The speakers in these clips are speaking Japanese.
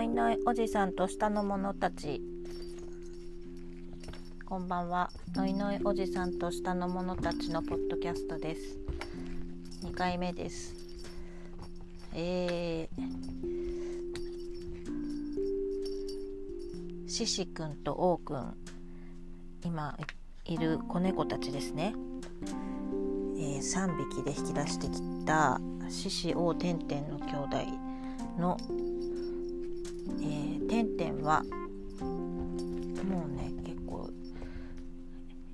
のいのいおじさんと下の者たち。こんばんは。のいのいおじさんと下の者たちのポッドキャストです。2回目です。えー、シシくんとオウくん今いる子猫たちですね、えー、3匹で引き出してきたシシオウテンテンの兄弟のー、てんてんはもうね結構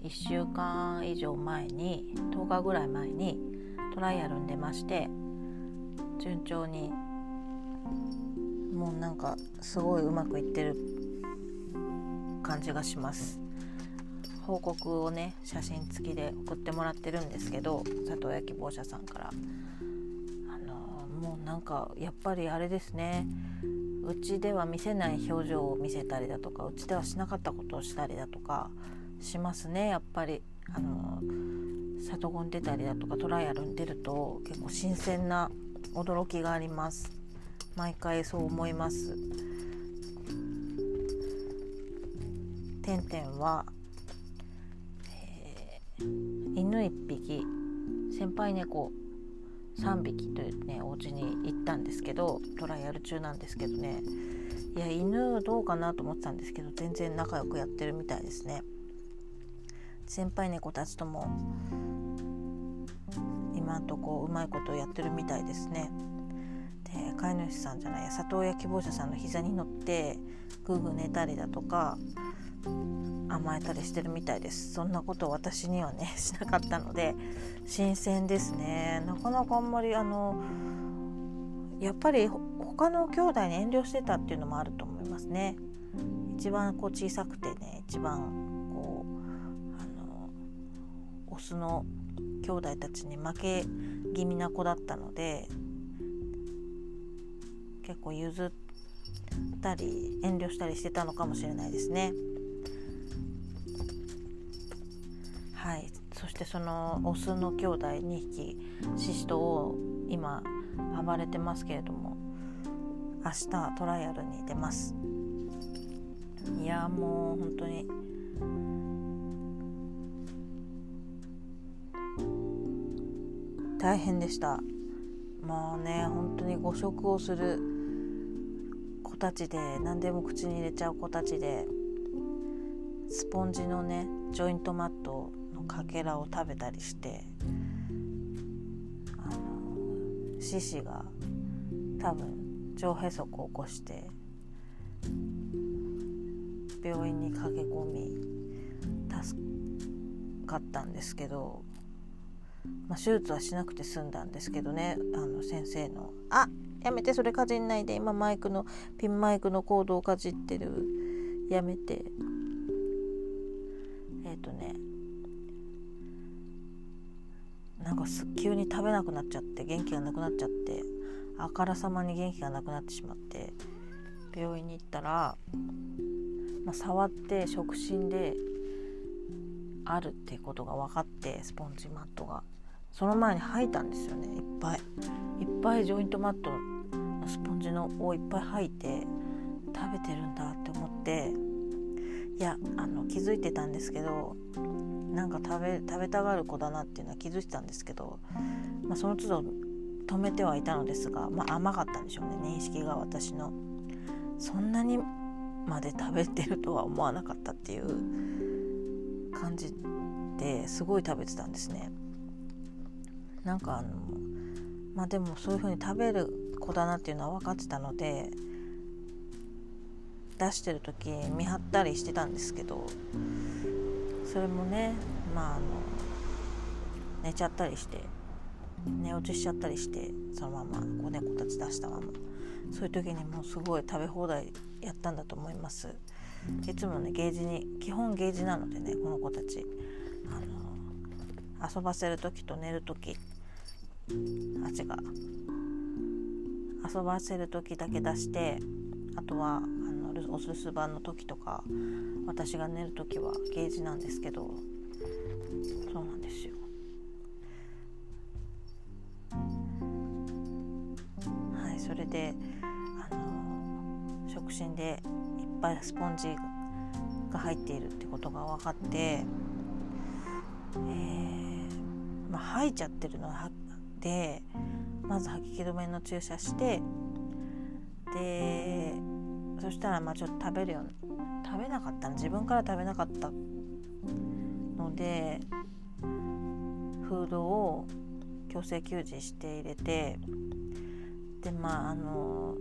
1週間以上前に10日ぐらい前にトライアルに出まして順調にもうなんかすごいうまくいってる感じがします。報告をね写真付きで送ってもらってるんですけど里親希望者さんから。あのもうなんかやっぱりあれですね。うちでは見せない表情を見せたりだとかうちではしなかったことをしたりだとかしますね。やっぱりあの里子に出たりだとかトライアルに出ると結構新鮮な驚きがあります。毎回そう思います。てんてんは、えー、犬1匹先輩猫3匹というねお家に行ったんですけどトライアル中なんですけどね。いや犬どうかなと思ってたんですけど全然仲良くやってるみたいですね。先輩猫たちとも今んとこうまいことをやってるみたいですね。で飼い主さんじゃないや里親希望者さんの膝に乗ってグーグー寝たりだとか甘えたりしてるみたいです。そんなことを私にはねしなかったので新鮮ですね。なかなかあんまりあのやっぱり他の兄弟に遠慮してたっていうのもあると思いますね。一番こう小さくてね一番こうあのオスの兄弟たちに負け気味な子だったので結構譲ったり遠慮したりしてたのかもしれないですね。はい。そしてそのオスの兄弟2匹シシトを今暴れてますけれども明日トライアルに出ます。いやもう本当に。大変でした。もうね本当に誤食をする子たちで何でも口に入れちゃう子たちでスポンジのねジョイントマけらを食べたりしてあの獅子が多分腸閉塞を起こして病院に駆け込み助かったんですけど、まあ、手術はしなくて済んだんですけどねあの先生の「あやめてそれかじんないで。今マイクのピンマイクのコードをかじってる。やめて」えっ、ー、とねなんか急に食べなくなっちゃって元気がなくなっちゃってあからさまに元気がなくなってしまって病院に行ったら、まあ、触って触診であるってことが分かってスポンジマットが。その前に吐いたんですよね。いっぱい。いっぱいジョイントマットのスポンジのをいっぱい吐いて食べてるんだって思っていやあの気づいてたんですけどなんか食べ食べたがる子だなっていうのは気づいてたんですけど、まあ、その都度止めてはいたのですが、まあ、甘かったんでしょうね認識が私の。そんなにまで食べてるとは思わなかったっていう感じですごい食べてたんですね。なんかあのまあでもそういう風に食べる子だなっていうのは分かってたので出してる時見張ったりしてたんですけどそれもねまああの寝ちゃったりして寝落ちしちゃったりしてそのまま子猫たち出したまま。そういう時にもうすごい食べ放題やったんだと思います。いつもねゲージに基本ゲージなのでねこの子たち。あの遊ばせる時と寝る時あ違う。遊ばせる時だけ出してあとはお留守番の時とか私が寝る時はゲージなんですけどそうなんですよ。はいそれであの触診でいっぱいスポンジが入っているってことが分かって、えー、まあ、吐いちゃってるのでまず吐き気止めの注射してでそしたらまあちょっと食べるよ食べなかった自分から食べなかったのでフードを強制給仕して入れてでまああの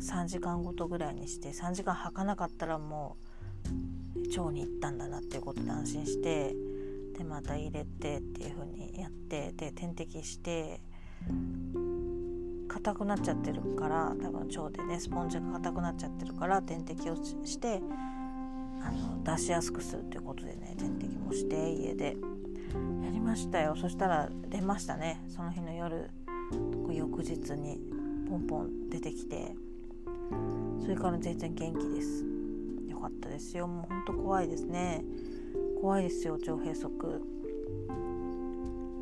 3時間ごとぐらいにして3時間履かなかったらもう腸に行ったんだなっていうことで安心してでまた入れてっていう風にやってで点滴して硬くなっちゃってるから多分腸でねスポンジが硬くなっちゃってるから点滴をしてあの出しやすくするっていうことでね点滴もして家でやりましたよ。そしたら出ましたね。その日の夜翌日にポンポン出てきてそれから全然元気です。よかったですよ。もうほんと怖いですね。怖いですよ腸閉塞。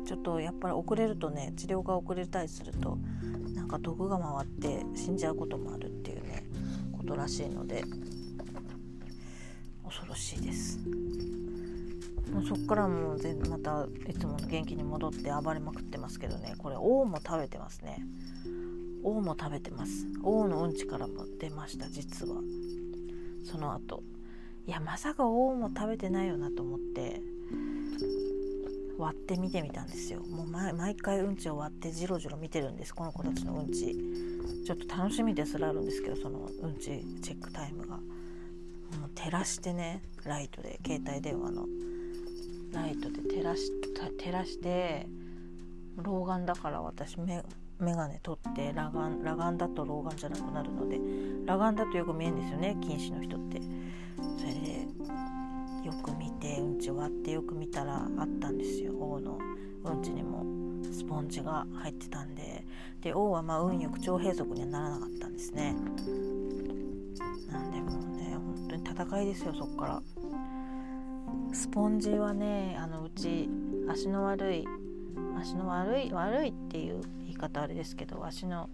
ちょっとやっぱり遅れるとね治療が遅れたりするとか毒が回って死んじゃうこともあるっていうねことらしいので恐ろしいです。もうそっからもう全またいつもの元気に戻って暴れまくってますけどね。これ王も食べてますね。王も食べてます。王のうんちからも出ました実は。その後。いやまさか王も食べてないよなと思って。割って見てみたんですよ。もう毎回うんちを割ってじろじろ見てるんです。この子たちのうんち。ちょっと楽しみですらあるんですけどそのうんちチェックタイムが。もう照らしてねライトで携帯電話の。ライトで照らし照らして老眼だから私目眼鏡取って裸眼裸眼だと老眼じゃなくなるので裸眼だとよく見えるんですよね近視の人って。よく見てうんち割ってよく見たらあったんですよ。王のうんちにもスポンジが入ってたんで。で王はまあ運よく腸閉塞にはならなかったんですね。なんでもうね本当に戦いですよそっから。スポンジはねあのうち足の悪い足の悪い悪いっていう言い方あれですけど足の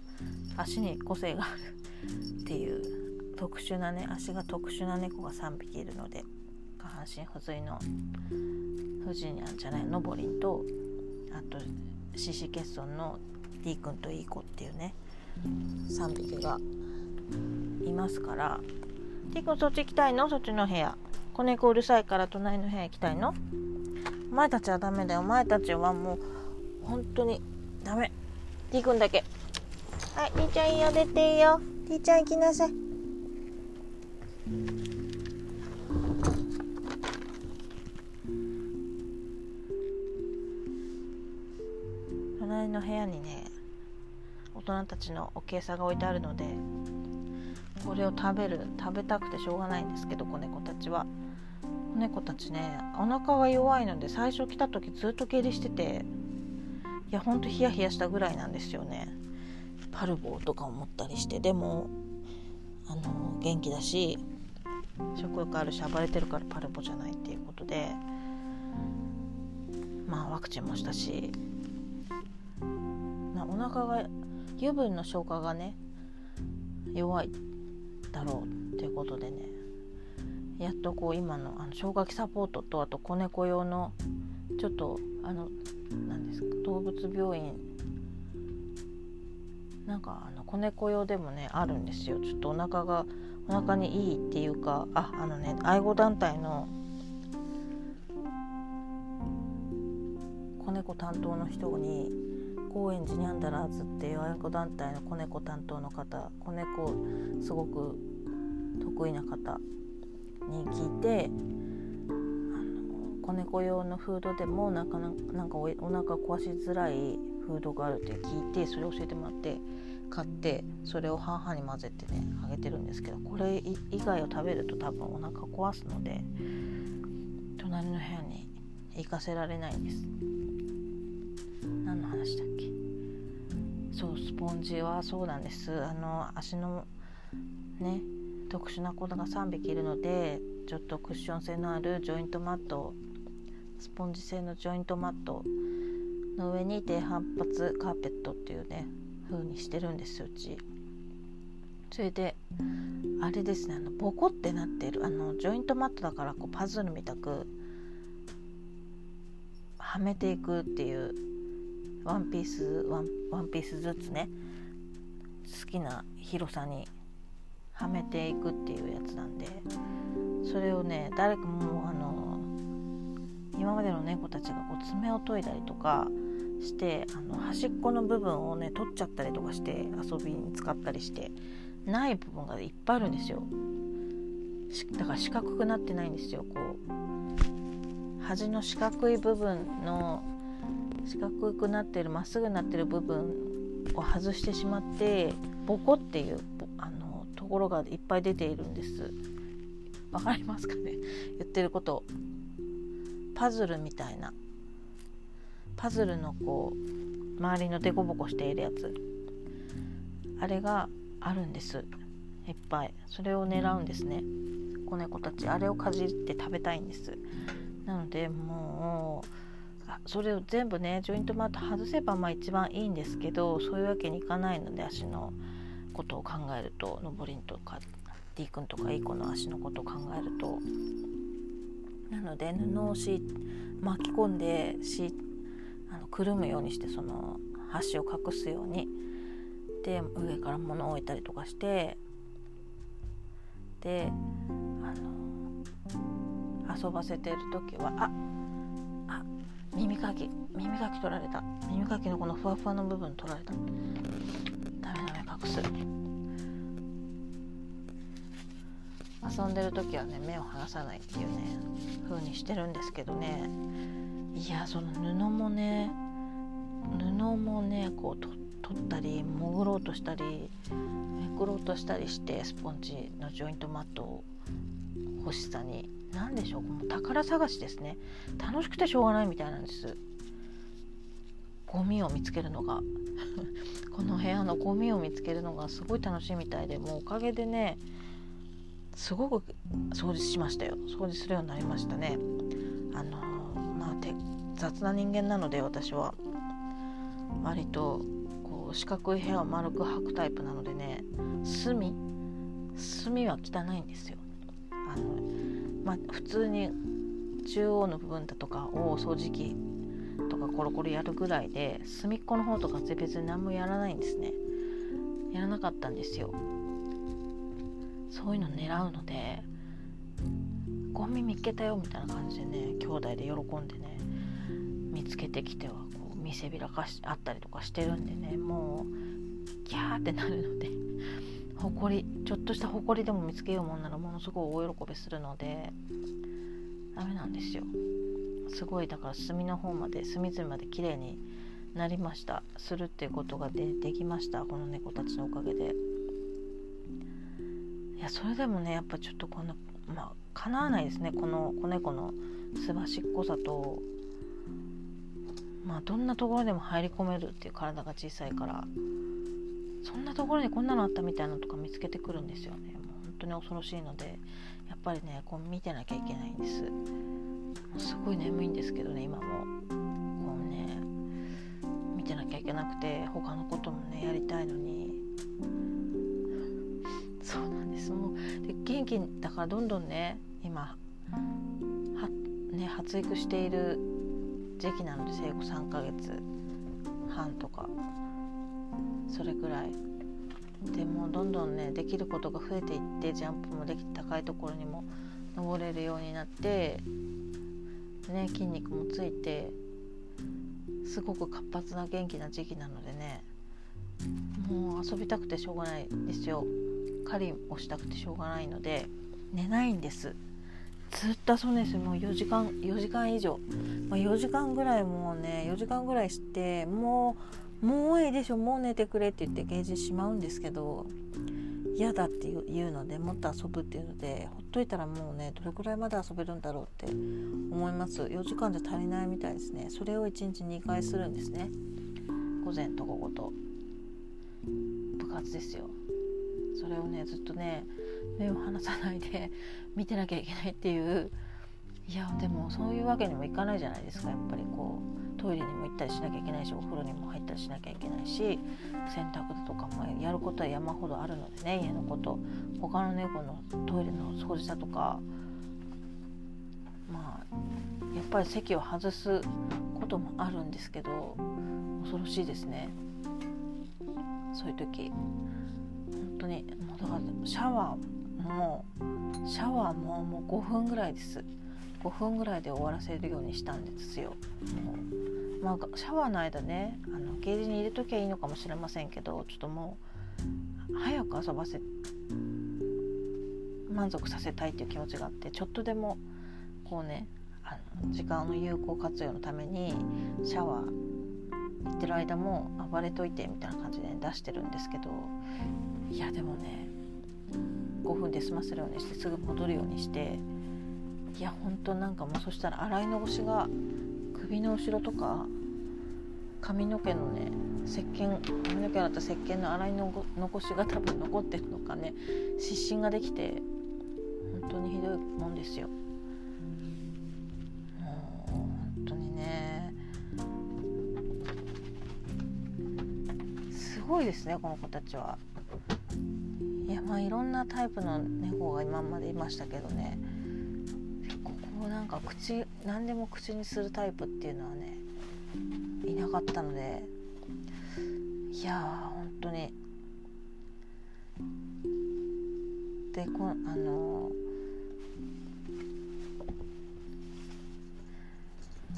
足に個性があるっていう特殊なね足が特殊な猫が3匹いるので。下半身不随のフジニャンじゃないのぼりんとあと獅子欠損の D 君といい子っていうね3匹がいますから D 君そっち行きたいの？そっちの部屋。子猫うるさいから隣の部屋行きたいの？お前たちはダメだよ。お前たちはもう本当にダメ。T 君だけ。はい T ちゃんいいよ出ていいよ。T ちゃん行きなさい。部屋にね大人たちのおけいさが置いてあるのでこれを食べる食べたくてしょうがないんですけど子猫たちは。子猫たちねお腹が弱いので最初来た時ずっと下痢してていやほんとヒヤヒヤしたぐらいなんですよね。パルボとか思ったりしてでもあの元気だし食欲あるし暴れてるからパルボじゃないっていうことでまあワクチンもしたし、お腹が油分の消化がね弱いだろうっていうことでね。やっとこう今のあの消化器サポートとあと子猫用のちょっとあの何ですか動物病院なんかあの子猫用でもねあるんですよ。ちょっとお腹がお腹にいいっていうかああのね愛護団体の子猫担当の人に高円寺ニャンダラーズっていう愛護団体の子猫担当の方子猫すごく得意な方に聞いて子猫用のフードでもなかなかおお腹壊しづらいフードがあるって聞いてそれを教えてもらって買ってそれを半々に混ぜてねあげてるんですけどこれ以外を食べると多分お腹壊すので隣の部屋に行かせられないんです。何の話だっけ？そうスポンジはそうなんです。あの足のね特殊な子が3匹いるのでちょっとクッション性のあるジョイントマットスポンジ製のジョイントマットの上に低反発カーペットっていうね風にしてるんですうち。それであれですねあのボコってなってるあのジョイントマットだからこうパズルみたくはめていくっていうワンピースワンワンピースずつね好きな広さにはめていくっていうやつなんでそれをね誰かもうあの今までの猫たちがこう爪を研いだりとかしてあの端っこの部分をね取っちゃったりとかして遊びに使ったりしてない部分がいっぱいあるんですよ。だから四角くなってないんですよこう。端の四角い部分の四角くなってるまっすぐになってる部分を外してしまってボコっていうあのところがいっぱい出ているんです。わかりますかね？言ってること。パズルみたいな。パズルのこう周りのデコボコしているやつ。あれがあるんです。いっぱい。それを狙うんですね。子猫たち。あれをかじって食べたいんです。なのでもうそれを全部ねジョイントマット外せばまあ一番いいんですけどそういうわけにいかないので足のことを考えるとのぼりんとか D 君とかいい子の足のことを考えると。なので布をし巻き込んでしあのくるむようにしてその端を隠すように。で上から物を置いたりとかして。であの遊ばせてる時はああ耳かき耳かき取られた。耳かきのこのふわふわの部分取られた。ダメダメ隠す。遊んでる時はね目を離さないっていうね風にしてるんですけどね。いやその布もね布もねこう取ったり潜ろうとしたりめくろうとしたりしてスポンジのジョイントマットを欲しさに何でしょうもう宝探しですね。楽しくてしょうがないみたいなんです。ゴミを見つけるのが。この部屋のゴミを見つけるのがすごい楽しいみたいでもうおかげでねすごく掃除しましたよ。掃除するようになりましたね。あのまあ雑な人間なので私は。割とこう四角い部屋を丸く履くタイプなのでね隅。隅は汚いんですよ。あのまあ普通に中央の部分だとかを掃除機とかコロコロやるぐらいで隅っこの方とか別に何もやらないんですね。やらなかったんですよ。そういうの狙うのでゴミ見つけたよみたいな感じでね兄弟で喜んでね見つけてきてはこう見せびらかしあったりとかしてるんでねもうキャーってなるのでほこり。ちょっとしたほこりでも見つけようもんならものすごい大喜びするのでダメなんですよ。すごいだから隅の方まで隅々まで綺麗になりました。するっていうことがでできました。この猫たちのおかげで。い。やそれでもねやっぱちょっとこのまあかなわないですね。この子猫のすばしっこさとまあどんなところでも入り込めるっていう体が小さいから。そんなところにこんなのあったみたいなのとか見つけてくるんですよね。もう本当に恐ろしいのでやっぱりねこう見てなきゃいけないんです。すごい眠いんですけどね今も。こうね見てなきゃいけなくて他のこともねやりたいのに。そうなんです。もうで元気だからどんどんね今、ね、発育している時期なので生後3ヶ月半とか。それぐらい。でもどんどんねできることが増えていってジャンプもできて高いところにも登れるようになってね筋肉もついてすごく活発な元気な時期なのでねもう遊びたくてしょうがないですよ。狩りをしたくてしょうがないので寝ないんです。ずっと遊んでですもう4時間4時間以上、まあ、4時間ぐらいもうね4時間ぐらいしてもうもういいでしょもう寝てくれって言ってゲージしまうんですけど嫌だって言うのでもっと遊ぶっていうのでほっといたらもうねどれくらいまで遊べるんだろうって思います。4時間じゃ足りないみたいですね。それを1日2回するんですね。午前と午後と。部活ですよ。それをねずっとね目を離さないで 見てなきゃいけないっていう。いやでもそういうわけにもいかないじゃないですかやっぱりこう。トイレにも行ったりしなきゃいけないしお風呂にも入ったりしなきゃいけないし洗濯とかもやることは山ほどあるのでね家のこと。他の猫のトイレの掃除だとかまあやっぱり席を外すこともあるんですけど恐ろしいですね。そういう時。本当にもうだからシャワーもシャワーももう5分ぐらいです。5分ぐらいで終わらせるようにしたんですよ。もうまあ、シャワーの間ねあのゲージに入れときゃいいのかもしれませんけどちょっともう早く遊ばせ満足させたいっていう気持ちがあってちょっとでもこうねあの時間の有効活用のためにシャワー行ってる間も暴れといてみたいな感じで、出してるんですけどいやでもね5分で済ませるようにしてすぐ戻るようにしていやほんとなんかもうそしたら洗い残しが首の後ろとか髪の毛のね石鹸髪の毛だった石鹸の洗いの残しが多分残ってるのかね湿疹ができて本当にひどいもんですよ。もう本当にねすごいですねこの子たちは。いやまあいろんなタイプの猫が今までいましたけどねここなんか口何でも口にするタイプっていうのはねいなかったのでいやー本当に。でこあの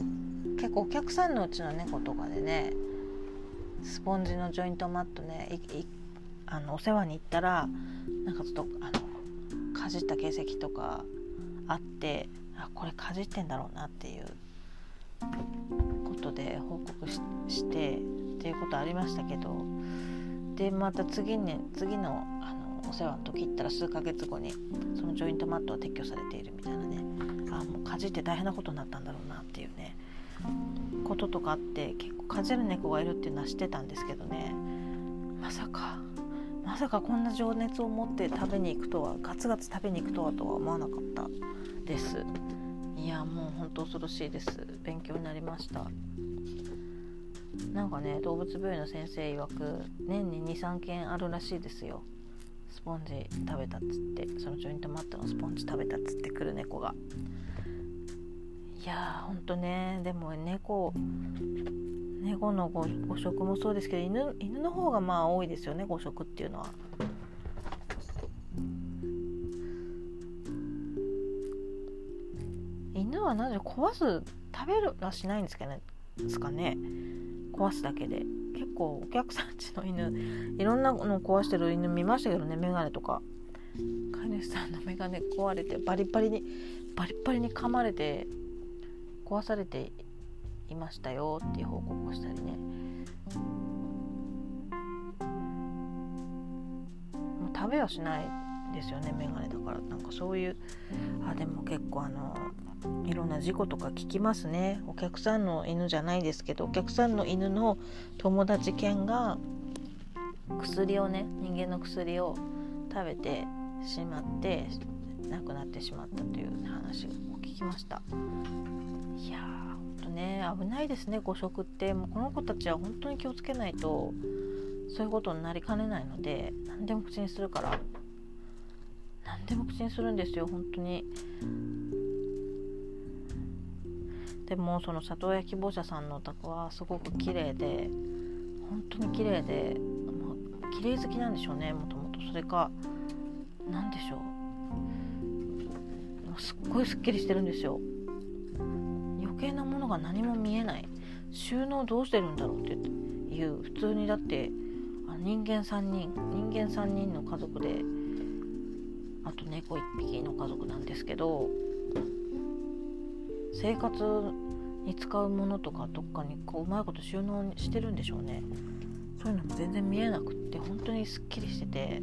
ー、結構お客さんのうちの猫とかでねスポンジのジョイントマットねいいあのお世話に行ったらなんかちょっとあのかじった形跡とかあってあこれかじってんだろうなっていうことで報告してっていうことありましたけどでまた次に次のあのお世話の時行ったら数ヶ月後にそのジョイントマットは撤去されているみたいなねあもうかじって大変なことになったんだろうなっていうねこととかあって結構かじる猫がいるっていうのは知ってたんですけどねまさかまさかこんな情熱を持って食べに行くとはガツガツ食べに行くとはとは思わなかったです。いやもう本当恐ろしいです。勉強になりました。なんかね動物病院の先生曰く年に23件あるらしいですよ。スポンジ食べたっつってそのジョイントマットのスポンジ食べたっつってくる猫が。いやーほんとねでも猫猫のご食もそうですけど犬犬の方がまあ多いですよね誤食っていうのは。はなぜ壊す食べるはしないんですかねすかね。壊すだけで。結構お客さんちの犬いろんなの壊してる犬見ましたけどねメガネとか。飼い主さんのメガネ壊れてバリバリにバリバリに噛まれて壊されていましたよっていう報告をしたりね。もう食べはしないですよねメガネだから。なんかそういうあでも結構あのいろんな事故とか聞きますね。お客さんの犬じゃないですけどお客さんの犬の友達犬が薬をね人間の薬を食べてしまって亡くなってしまったという話を聞きました。いやーほんとね危ないですね誤食って。もうこの子たちは本当に気をつけないとそういうことになりかねないので何でも口にするから何でも口にするんですよ本当に。でもその里親希望者さんのお宅はすごく綺麗で本当に綺麗で、まあ、綺麗好きなんでしょうねもともと。それか何でしょう。すっごいすっきりしてるんですよ。余計なものが何も見えない。収納どうしてるんだろうっていう普通にだって人間3人人間3人の家族であと猫1匹の家族なんですけど生活に使うものとかどっかにこううまいこと収納してるんでしょうね。そういうのも全然見えなくって本当にすっきりしてて。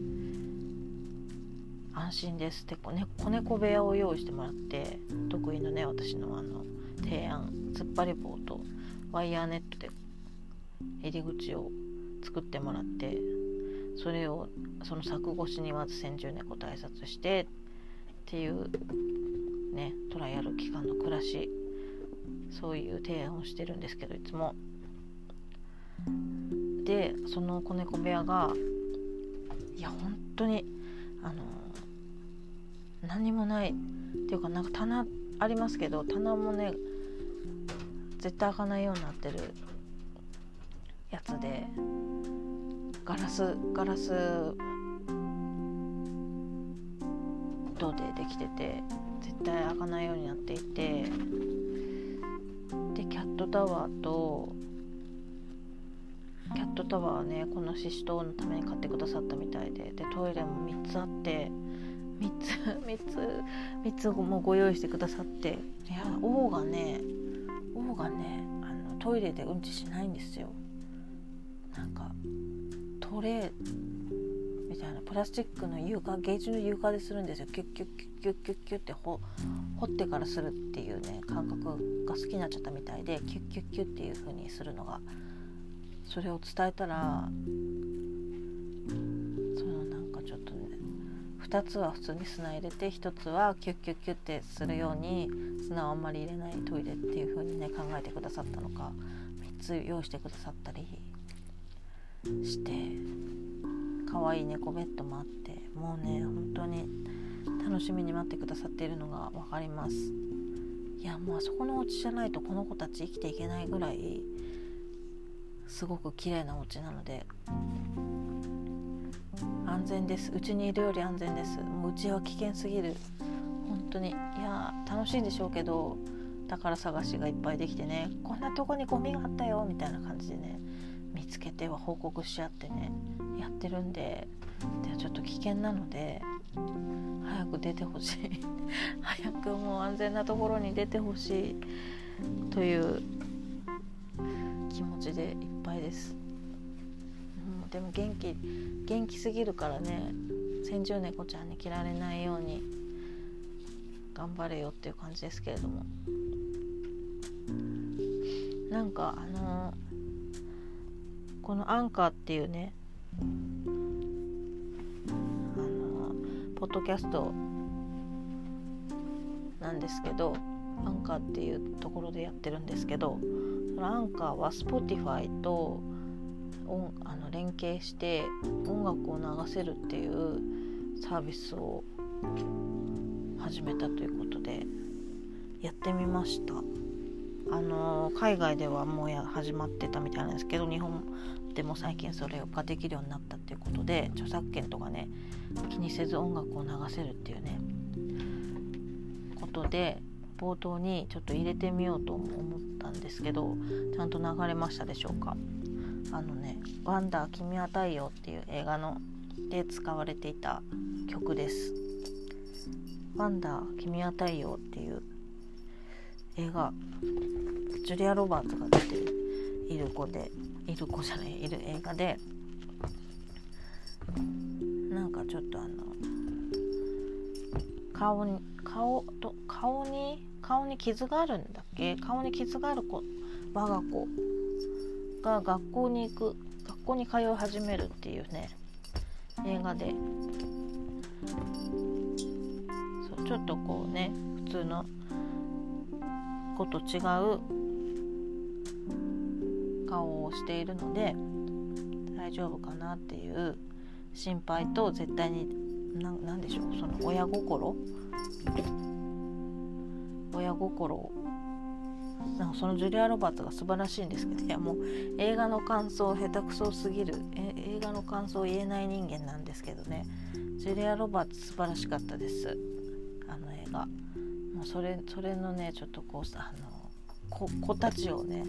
安心です。って子猫部屋を用意してもらって得意のね私のあの提案突っ張り棒とワイヤーネットで入り口を作ってもらってそれをその柵越しにまず先住猫と挨拶してっていうねトライアル期間の暮らしそういう提案をしてるんですけどいつも。でその子猫部屋がいや本当にあの何もないっていうかなんか棚ありますけど棚もね絶対開かないようになってるやつでガラスガラス銅でできてて絶対開かないようになっていてでキャットタワーとキャットタワーはねこのシシトウのために買ってくださったみたいででトイレも3つあって3つ 3つ3つもご用意してくださっていや王がね王がねあのトイレでうんちしないんですよ。なんかトレーみたいな。プラスチックの床ゲージの床でするんですよ。キュッキュッキュッキュッキュッキュッって掘ってからするっていうね感覚が好きになっちゃったみたいでキュッキュッキュッっていう風にするのがそれを伝えたらそのなんかちょっとね2つは普通に砂入れて1つはキュッキュッキュッってするように砂をあんまり入れないトイレっていう風にね考えてくださったのか3つ用意してくださったりして。可愛い猫ベッドもあってもうね本当に楽しみに待ってくださっているのが分かります。いやもうあそこのお家じゃないとこの子たち生きていけないぐらいすごく綺麗なお家なので安全です。うちにいるより安全です。もううちは危険すぎる。本当に。いや楽しいんでしょうけど宝探しがいっぱいできてねこんなとこにゴミがあったよみたいな感じでね見つけては報告し合ってねやってるんででちょっと危険なので早く出てほしい。早くもう安全なところに出てほしい。という気持ちでいっぱいです、うん、でも元気元気すぎるからね先住猫ちゃんに切られないように頑張れよっていう感じですけれども。なんかあのー、このアンカーっていうねあの、ポッドキャストなんですけどアンカーっていうところでやってるんですけどそのアンカーは Spotify と音あの連携して音楽を流せるっていうサービスを始めたということでやってみました。あの海外ではもうや始まってたみたいなんですけど日本でも最近それができるようになったっていうことで著作権とかね気にせず音楽を流せるっていうねことで冒頭にちょっと入れてみようと思ったんですけどちゃんと流れましたでしょうか？あのね「ワンダー君は太陽」っていう映画ので使われていた曲です「ワンダー君は太陽」っていう映画ジュリア・ロバーツが出ている子でいる子じゃないいる映画でなんかちょっとあの顔に顔と顔に顔に傷があるんだっけ？顔に傷がある子我が子が学校に行く学校に通い始めるっていうね映画で。そうちょっとこうね普通の子と違う顔をしているので大丈夫かなっていう心配と絶対に何でしょうその親心？親心？なんかそのジュリア・ロバーツが素晴らしいんですけどいやもう映画の感想下手くそすぎる。映画の感想を言えない人間なんですけどね。ジュリア・ロバーツ素晴らしかったです。あの映画。もうそれそれのねちょっとこうあの子たちをね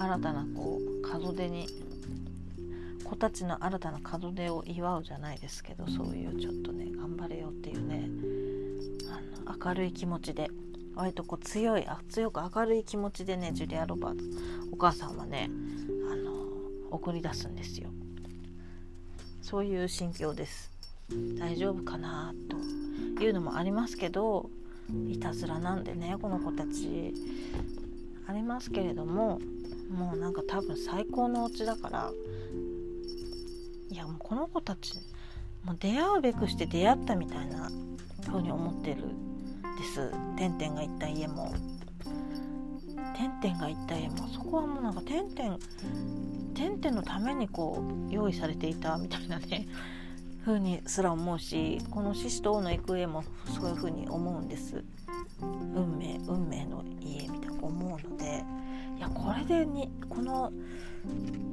新たなこう門出に子たちの新たな門出を祝うじゃないですけどそういうちょっとね頑張れよっていうねあの明るい気持ちで割とこう強いあ強く明るい気持ちでねジュリア・ロバートお母さんはねあの送り出すんですよ。そういう心境です。大丈夫かなというのもありますけどいたずらなんでねこの子たち。ありますけれどももうなんか多分最高のお家だからいやもうこの子たちもう出会うべくして出会ったみたいな風に思ってるです。てんてんが行った家も。てんてんが行った家もそこはもうなんかてんてんてんてんのためにこう用意されていたみたいなね 風にすら思うしこの獅子と王の行く家もそういう風に思うんです。運命運命の家みたいな思うので。やこれでにこの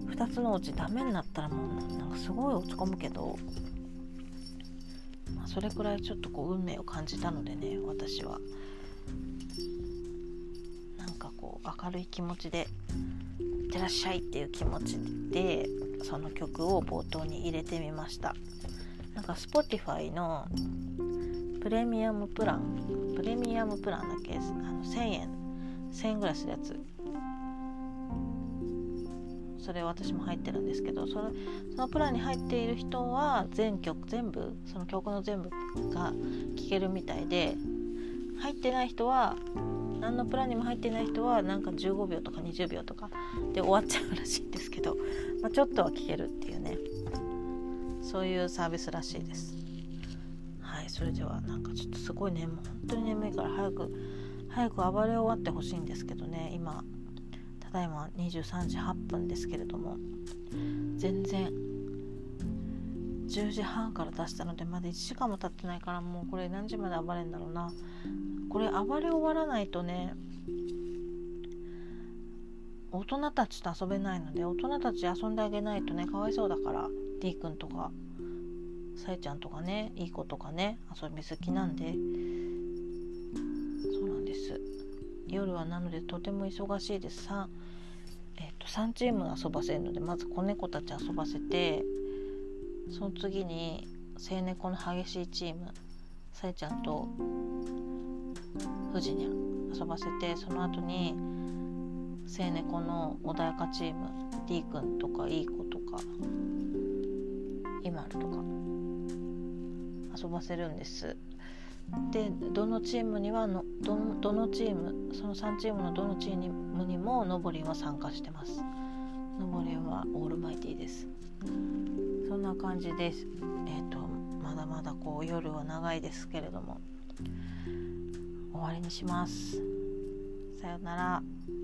2つのうちダメになったらもうなんかすごい落ち込むけど、まあ、それくらいちょっとこう運命を感じたのでね私は。なんかこう明るい気持ちで「いってらっしゃい」っていう気持ちでその曲を冒頭に入れてみました。なんか Spotify のプレミアムプランプレミアムプランだっけ？あの1000円1000円ぐらいするやつ。それ私も入ってるんですけどそれそのプランに入っている人は全曲全部その曲の全部が聴けるみたいで入ってない人は何のプランにも入ってない人はなんか15秒とか20秒とかで終わっちゃうらしいんですけど、まあ、ちょっとは聴けるっていうね。そういうサービスらしいです。はいそれではなんかちょっとすごいねもう本当に眠いから早く早く暴れ終わってほしいんですけどね今。だいま23時8分ですけれども全然10時半から出したのでまだ1時間も経ってないからもうこれ何時まで暴れんだろうな。これ暴れ終わらないとね大人たちと遊べないので大人たち遊んであげないとねかわいそうだから D 君とかさえちゃんとかねいい子とかね遊び好きなんで。そうなんです。夜はなのでとても忙しいです。3,、えー、と3チーム遊ばせるのでまず子猫たち遊ばせてその次に青猫の激しいチームさえちゃんと富士に遊ばせてその後に青猫の穏やかチーム D 君とかいい子とかイマルとか遊ばせるんです。でどのチームにはのどのどのチームその3チームのどのチームにものぼりは参加してます。のぼりはオールマイティです。そんな感じです。えっ、ー、とまだまだこう夜は長いですけれども。終わりにします。さよなら。